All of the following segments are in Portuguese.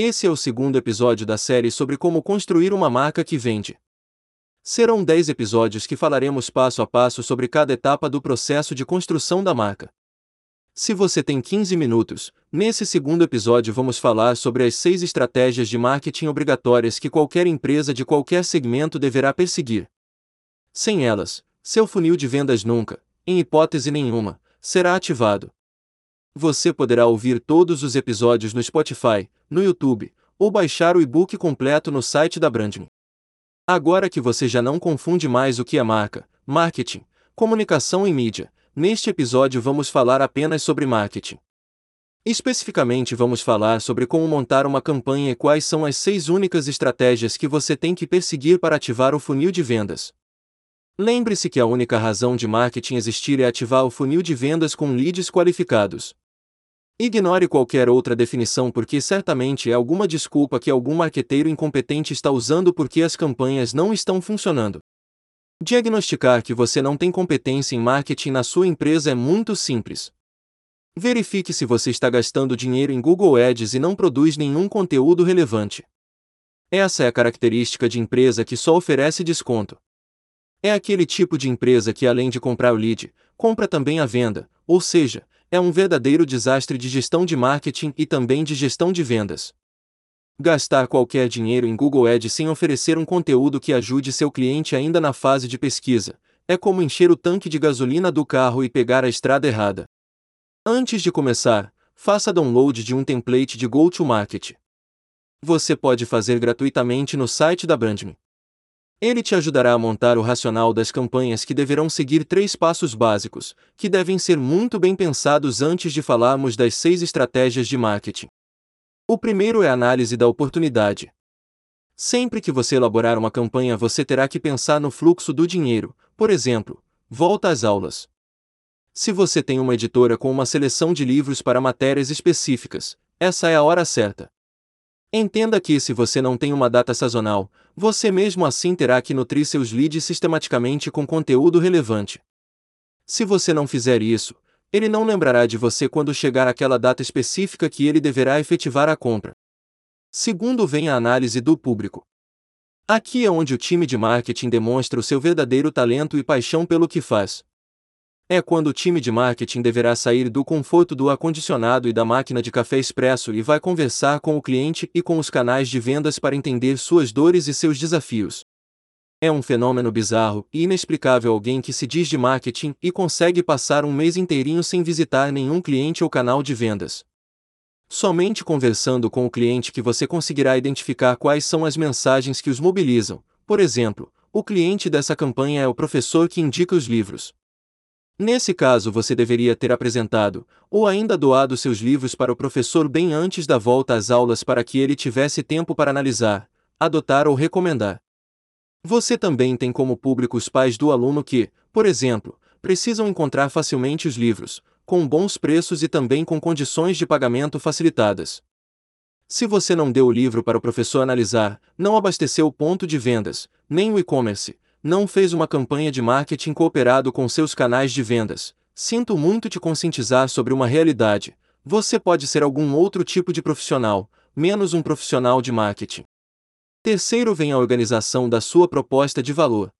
Esse é o segundo episódio da série sobre como construir uma marca que vende. Serão 10 episódios que falaremos passo a passo sobre cada etapa do processo de construção da marca. Se você tem 15 minutos, nesse segundo episódio vamos falar sobre as seis estratégias de marketing obrigatórias que qualquer empresa de qualquer segmento deverá perseguir. Sem elas, seu funil de vendas nunca, em hipótese nenhuma, será ativado. Você poderá ouvir todos os episódios no Spotify, no YouTube, ou baixar o e-book completo no site da Branding. Agora que você já não confunde mais o que é marca, marketing, comunicação e mídia, Neste episódio vamos falar apenas sobre marketing. Especificamente vamos falar sobre como montar uma campanha e quais são as seis únicas estratégias que você tem que perseguir para ativar o funil de vendas. Lembre-se que a única razão de marketing existir é ativar o funil de vendas com leads qualificados. Ignore qualquer outra definição porque certamente é alguma desculpa que algum marqueteiro incompetente está usando porque as campanhas não estão funcionando. Diagnosticar que você não tem competência em marketing na sua empresa é muito simples. Verifique se você está gastando dinheiro em Google Ads e não produz nenhum conteúdo relevante. Essa é a característica de empresa que só oferece desconto. É aquele tipo de empresa que, além de comprar o lead, compra também a venda, ou seja, é um verdadeiro desastre de gestão de marketing e também de gestão de vendas. Gastar qualquer dinheiro em Google Ads sem oferecer um conteúdo que ajude seu cliente ainda na fase de pesquisa é como encher o tanque de gasolina do carro e pegar a estrada errada. Antes de começar, faça download de um template de Go-to-Market. Você pode fazer gratuitamente no site da Brandme. Ele te ajudará a montar o racional das campanhas que deverão seguir três passos básicos, que devem ser muito bem pensados antes de falarmos das seis estratégias de marketing. O primeiro é a análise da oportunidade. Sempre que você elaborar uma campanha, você terá que pensar no fluxo do dinheiro, por exemplo, volta às aulas. Se você tem uma editora com uma seleção de livros para matérias específicas, essa é a hora certa. Entenda que se você não tem uma data sazonal, você mesmo assim terá que nutrir seus leads sistematicamente com conteúdo relevante. Se você não fizer isso, ele não lembrará de você quando chegar aquela data específica que ele deverá efetivar a compra. Segundo vem a análise do público. Aqui é onde o time de marketing demonstra o seu verdadeiro talento e paixão pelo que faz. É quando o time de marketing deverá sair do conforto do ar-condicionado e da máquina de café expresso e vai conversar com o cliente e com os canais de vendas para entender suas dores e seus desafios. É um fenômeno bizarro e inexplicável alguém que se diz de marketing e consegue passar um mês inteirinho sem visitar nenhum cliente ou canal de vendas. Somente conversando com o cliente que você conseguirá identificar quais são as mensagens que os mobilizam. Por exemplo, o cliente dessa campanha é o professor que indica os livros. Nesse caso, você deveria ter apresentado, ou ainda doado seus livros para o professor bem antes da volta às aulas para que ele tivesse tempo para analisar, adotar ou recomendar. Você também tem como público os pais do aluno que, por exemplo, precisam encontrar facilmente os livros, com bons preços e também com condições de pagamento facilitadas. Se você não deu o livro para o professor analisar, não abasteceu o ponto de vendas, nem o e-commerce, não fez uma campanha de marketing cooperado com seus canais de vendas, sinto muito te conscientizar sobre uma realidade: você pode ser algum outro tipo de profissional, menos um profissional de marketing. Terceiro vem a organização da sua proposta de valor.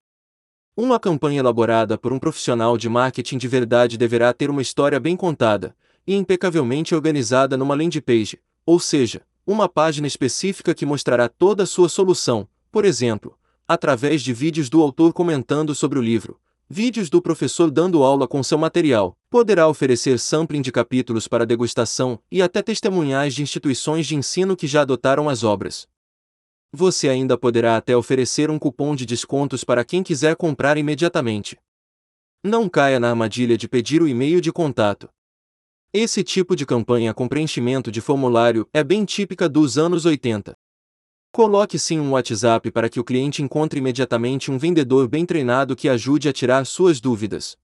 Uma campanha elaborada por um profissional de marketing de verdade deverá ter uma história bem contada e impecavelmente organizada numa landing page, ou seja, uma página específica que mostrará toda a sua solução, por exemplo, através de vídeos do autor comentando sobre o livro, vídeos do professor dando aula com seu material, poderá oferecer sampling de capítulos para degustação e até testemunhais de instituições de ensino que já adotaram as obras. Você ainda poderá até oferecer um cupom de descontos para quem quiser comprar imediatamente. Não caia na armadilha de pedir o e-mail de contato. Esse tipo de campanha com preenchimento de formulário é bem típica dos anos 80. Coloque sim um WhatsApp para que o cliente encontre imediatamente um vendedor bem treinado que ajude a tirar suas dúvidas.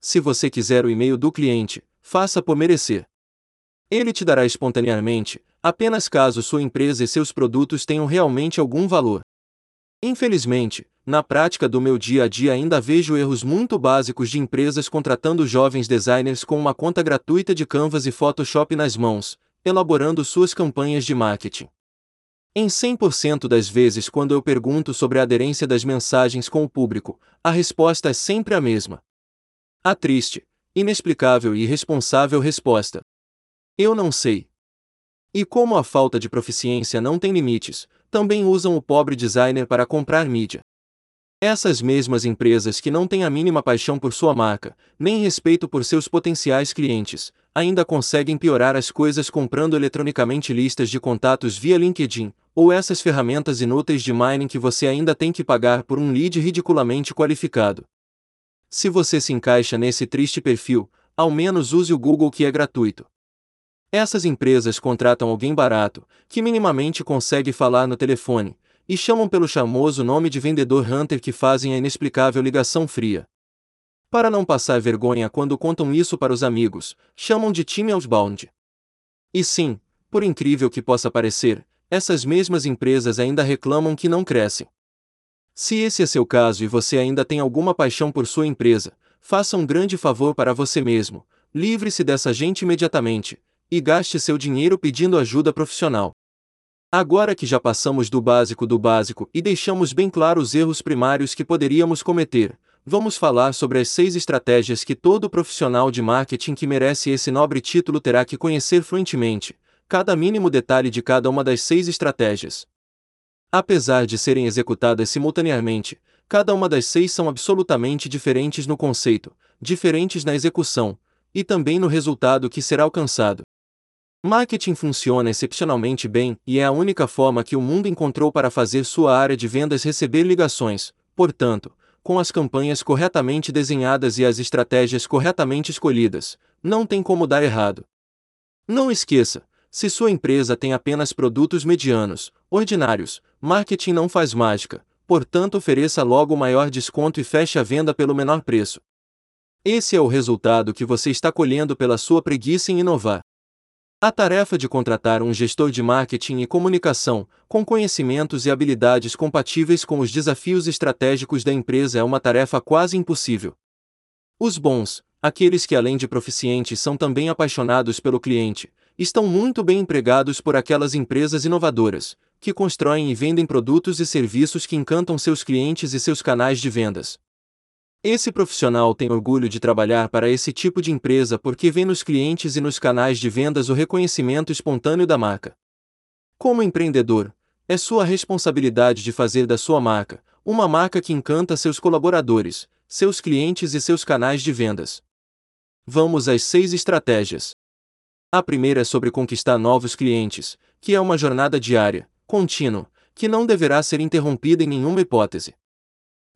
Se você quiser o e-mail do cliente, faça por merecer. Ele te dará espontaneamente, apenas caso sua empresa e seus produtos tenham realmente algum valor. Infelizmente, na prática do meu dia a dia ainda vejo erros muito básicos de empresas contratando jovens designers com uma conta gratuita de Canvas e Photoshop nas mãos, elaborando suas campanhas de marketing. Em 100% das vezes, quando eu pergunto sobre a aderência das mensagens com o público, a resposta é sempre a mesma. A triste, inexplicável e irresponsável resposta: Eu não sei. E como a falta de proficiência não tem limites, também usam o pobre designer para comprar mídia. Essas mesmas empresas que não têm a mínima paixão por sua marca, nem respeito por seus potenciais clientes, ainda conseguem piorar as coisas comprando eletronicamente listas de contatos via LinkedIn, ou essas ferramentas inúteis de mining que você ainda tem que pagar por um lead ridiculamente qualificado. Se você se encaixa nesse triste perfil, ao menos use o Google que é gratuito. Essas empresas contratam alguém barato, que minimamente consegue falar no telefone, e chamam pelo charmoso nome de vendedor hunter que fazem a inexplicável ligação fria. Para não passar vergonha quando contam isso para os amigos, chamam de time outbound. E sim, por incrível que possa parecer, essas mesmas empresas ainda reclamam que não crescem. Se esse é seu caso e você ainda tem alguma paixão por sua empresa, faça um grande favor para você mesmo, livre-se dessa gente imediatamente, e gaste seu dinheiro pedindo ajuda profissional. Agora que já passamos do básico do básico e deixamos bem claro os erros primários que poderíamos cometer, vamos falar sobre as seis estratégias que todo profissional de marketing que merece esse nobre título terá que conhecer fluentemente, cada mínimo detalhe de cada uma das seis estratégias. Apesar de serem executadas simultaneamente, cada uma das seis são absolutamente diferentes no conceito, diferentes na execução, e também no resultado que será alcançado. Marketing funciona excepcionalmente bem e é a única forma que o mundo encontrou para fazer sua área de vendas receber ligações, portanto, com as campanhas corretamente desenhadas e as estratégias corretamente escolhidas, não tem como dar errado. Não esqueça, se sua empresa tem apenas produtos medianos, ordinários, marketing não faz mágica, portanto ofereça logo o maior desconto e feche a venda pelo menor preço. Esse é o resultado que você está colhendo pela sua preguiça em inovar. A tarefa de contratar um gestor de marketing e comunicação, com conhecimentos e habilidades compatíveis com os desafios estratégicos da empresa é uma tarefa quase impossível. Os bons, aqueles que além de proficientes são também apaixonados pelo cliente, estão muito bem empregados por aquelas empresas inovadoras, que constroem e vendem produtos e serviços que encantam seus clientes e seus canais de vendas. Esse profissional tem orgulho de trabalhar para esse tipo de empresa porque vê nos clientes e nos canais de vendas o reconhecimento espontâneo da marca. Como empreendedor, é sua responsabilidade de fazer da sua marca uma marca que encanta seus colaboradores, seus clientes e seus canais de vendas. Vamos às seis estratégias. A primeira é sobre conquistar novos clientes, que é uma jornada diária, contínua, que não deverá ser interrompida em nenhuma hipótese.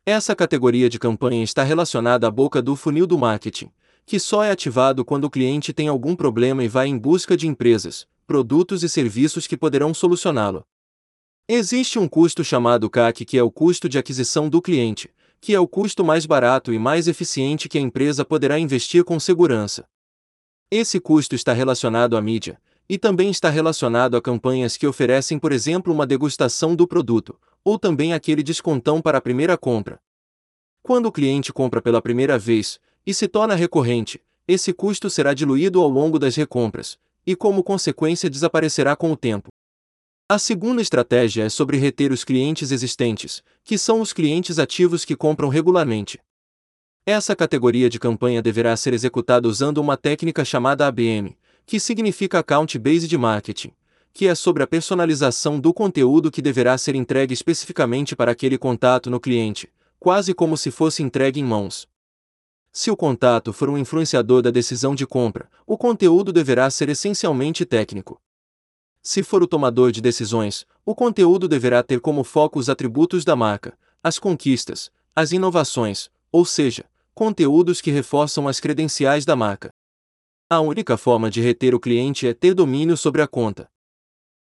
Essa categoria de campanha está relacionada à boca do funil do marketing, que só é ativado quando o cliente tem algum problema e vai em busca de empresas, produtos e serviços que poderão solucioná-lo. Existe um custo chamado CAC, que é o custo de aquisição do cliente, que é o custo mais barato e mais eficiente que a empresa poderá investir com segurança. Esse custo está relacionado à mídia, e também está relacionado a campanhas que oferecem, por exemplo, uma degustação do produto, ou também aquele descontão para a primeira compra. Quando o cliente compra pela primeira vez e se torna recorrente, esse custo será diluído ao longo das recompras, e como consequência desaparecerá com o tempo. A segunda estratégia é sobre reter os clientes existentes, que são os clientes ativos que compram regularmente. Essa categoria de campanha deverá ser executada usando uma técnica chamada ABM, que significa Account Based Marketing, que é sobre a personalização do conteúdo que deverá ser entregue especificamente para aquele contato no cliente, quase como se fosse entregue em mãos. Se o contato for um influenciador da decisão de compra, o conteúdo deverá ser essencialmente técnico. Se for o tomador de decisões, o conteúdo deverá ter como foco os atributos da marca, as conquistas, as inovações, ou seja, conteúdos que reforçam as credenciais da marca. A única forma de reter o cliente é ter domínio sobre a conta.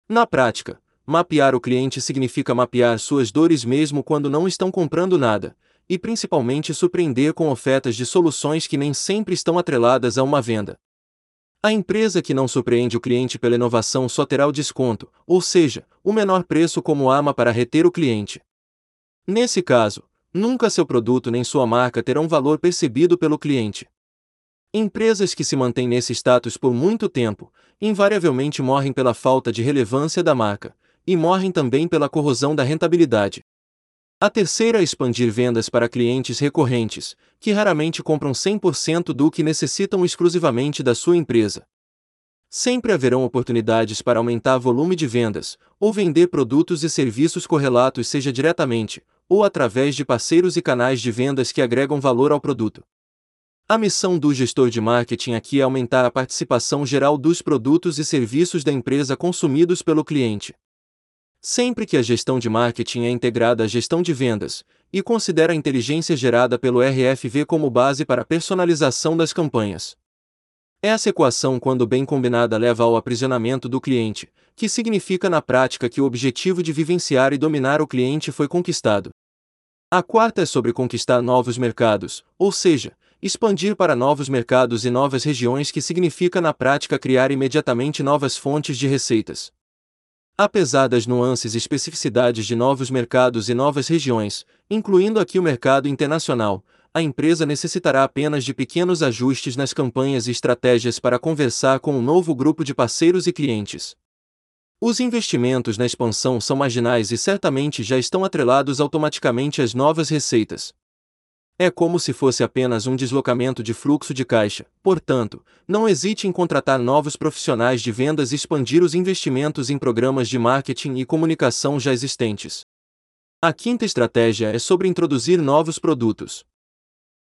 Na prática, mapear o cliente significa mapear suas dores mesmo quando não estão comprando nada, e principalmente surpreender com ofertas de soluções que nem sempre estão atreladas a uma venda. A empresa que não surpreende o cliente pela inovação só terá o desconto, ou seja, o menor preço como arma para reter o cliente. Nesse caso, Nunca seu produto nem sua marca terão valor percebido pelo cliente. Empresas que se mantêm nesse status por muito tempo, invariavelmente morrem pela falta de relevância da marca, e morrem também pela corrosão da rentabilidade. A terceira é expandir vendas para clientes recorrentes, que raramente compram 100% do que necessitam exclusivamente da sua empresa. Sempre haverão oportunidades para aumentar volume de vendas, ou vender produtos e serviços correlatos, seja diretamente, ou através de parceiros e canais de vendas que agregam valor ao produto. A missão do gestor de marketing aqui é aumentar a participação geral dos produtos e serviços da empresa consumidos pelo cliente. Sempre que a gestão de marketing é integrada à gestão de vendas, e considera a inteligência gerada pelo RFV como base para a personalização das campanhas. Essa equação, quando bem combinada, leva ao aprisionamento do cliente, que significa na prática que o objetivo de vivenciar e dominar o cliente foi conquistado. A quarta é sobre conquistar novos mercados, ou seja, expandir para novos mercados e novas regiões, que significa na prática criar imediatamente novas fontes de receitas. Apesar das nuances e especificidades de novos mercados e novas regiões, incluindo aqui o mercado internacional, a empresa necessitará apenas de pequenos ajustes nas campanhas e estratégias para conversar com um novo grupo de parceiros e clientes. Os investimentos na expansão são marginais e certamente já estão atrelados automaticamente às novas receitas. É como se fosse apenas um deslocamento de fluxo de caixa, portanto, não hesite em contratar novos profissionais de vendas e expandir os investimentos em programas de marketing e comunicação já existentes. A quinta estratégia é sobre introduzir novos produtos.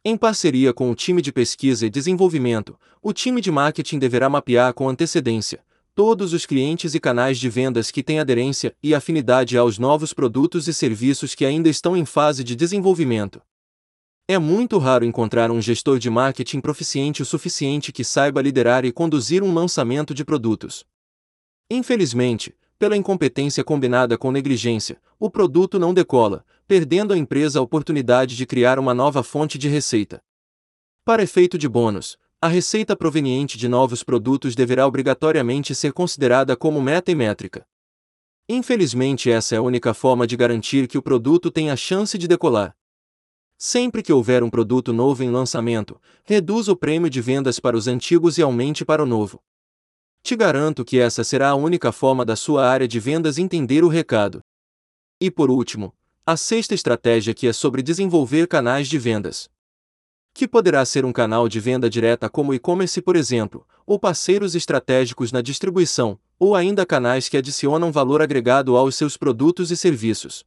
Em parceria com o time de pesquisa e desenvolvimento, o time de marketing deverá mapear com antecedência todos os clientes e canais de vendas que têm aderência e afinidade aos novos produtos e serviços que ainda estão em fase de desenvolvimento. É muito raro encontrar um gestor de marketing proficiente o suficiente que saiba liderar e conduzir um lançamento de produtos. Infelizmente, pela incompetência combinada com negligência, o produto não decola, perdendo a empresa a oportunidade de criar uma nova fonte de receita. Para efeito de bônus, a receita proveniente de novos produtos deverá obrigatoriamente ser considerada como meta e métrica. Infelizmente, essa é a única forma de garantir que o produto tenha chance de decolar. Sempre que houver um produto novo em lançamento, reduza o prêmio de vendas para os antigos e aumente para o novo. Te garanto que essa será a única forma da sua área de vendas entender o recado. E por último, a sexta estratégia que é sobre desenvolver canais de vendas. Que poderá ser um canal de venda direta como e-commerce, por exemplo, ou parceiros estratégicos na distribuição, ou ainda canais que adicionam valor agregado aos seus produtos e serviços.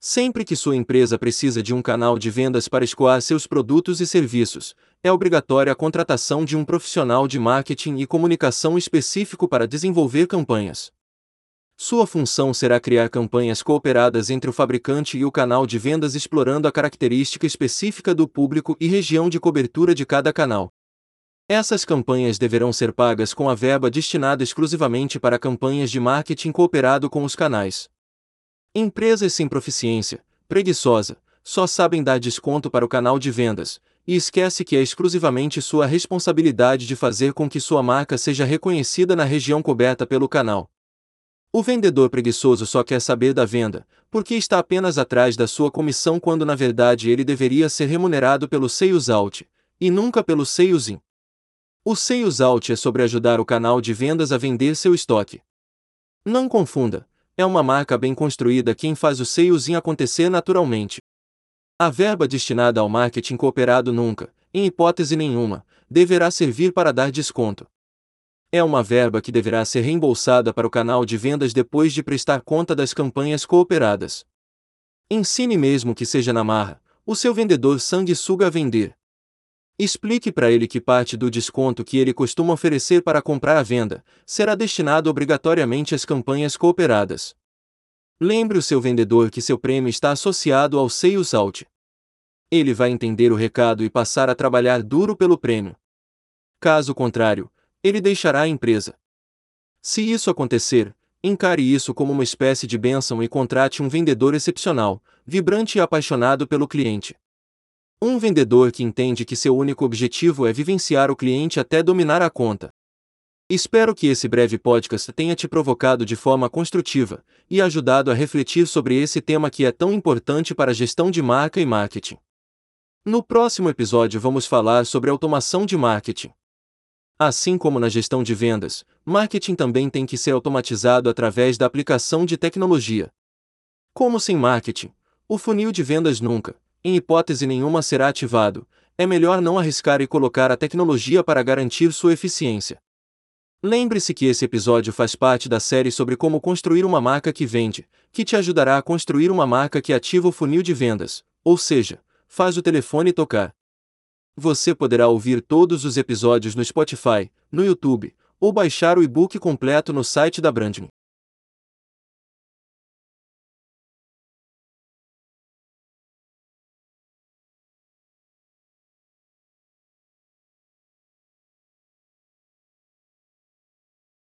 Sempre que sua empresa precisa de um canal de vendas para escoar seus produtos e serviços, é obrigatória a contratação de um profissional de marketing e comunicação específico para desenvolver campanhas. Sua função será criar campanhas cooperadas entre o fabricante e o canal de vendas explorando a característica específica do público e região de cobertura de cada canal. Essas campanhas deverão ser pagas com a verba destinada exclusivamente para campanhas de marketing cooperado com os canais. Empresas sem proficiência, preguiçosa, só sabem dar desconto para o canal de vendas, e esquece que é exclusivamente sua responsabilidade de fazer com que sua marca seja reconhecida na região coberta pelo canal. O vendedor preguiçoso só quer saber da venda, porque está apenas atrás da sua comissão quando na verdade ele deveria ser remunerado pelo sales out, e nunca pelo sales in. O sales out é sobre ajudar o canal de vendas a vender seu estoque. Não confunda, é uma marca bem construída quem faz o salezinho acontecer naturalmente. A verba destinada ao marketing cooperado nunca, em hipótese nenhuma, deverá servir para dar desconto. É uma verba que deverá ser reembolsada para o canal de vendas depois de prestar conta das campanhas cooperadas. Ensine mesmo que seja na marra, o seu vendedor sanguessuga a vender. Explique para ele que parte do desconto que ele costuma oferecer para comprar a venda será destinado obrigatoriamente às campanhas cooperadas. Lembre o seu vendedor que seu prêmio está associado ao Sales Out. Ele vai entender o recado e passar a trabalhar duro pelo prêmio. Caso contrário, ele deixará a empresa. Se isso acontecer, encare isso como uma espécie de bênção e contrate um vendedor excepcional, vibrante e apaixonado pelo cliente. Um vendedor que entende que seu único objetivo é vivenciar o cliente até dominar a conta. Espero que esse breve podcast tenha te provocado de forma construtiva e ajudado a refletir sobre esse tema que é tão importante para a gestão de marca e marketing. No próximo episódio vamos falar sobre automação de marketing. Assim como na gestão de vendas, marketing também tem que ser automatizado através da aplicação de tecnologia. Como sem marketing, o funil de vendas nunca, em hipótese nenhuma, será ativado, é melhor não arriscar e colocar a tecnologia para garantir sua eficiência. Lembre-se que esse episódio faz parte da série sobre como construir uma marca que vende, que te ajudará a construir uma marca que ativa o funil de vendas, ou seja, faz o telefone tocar. Você poderá ouvir todos os episódios no Spotify, no YouTube, ou baixar o e-book completo no site da Branding.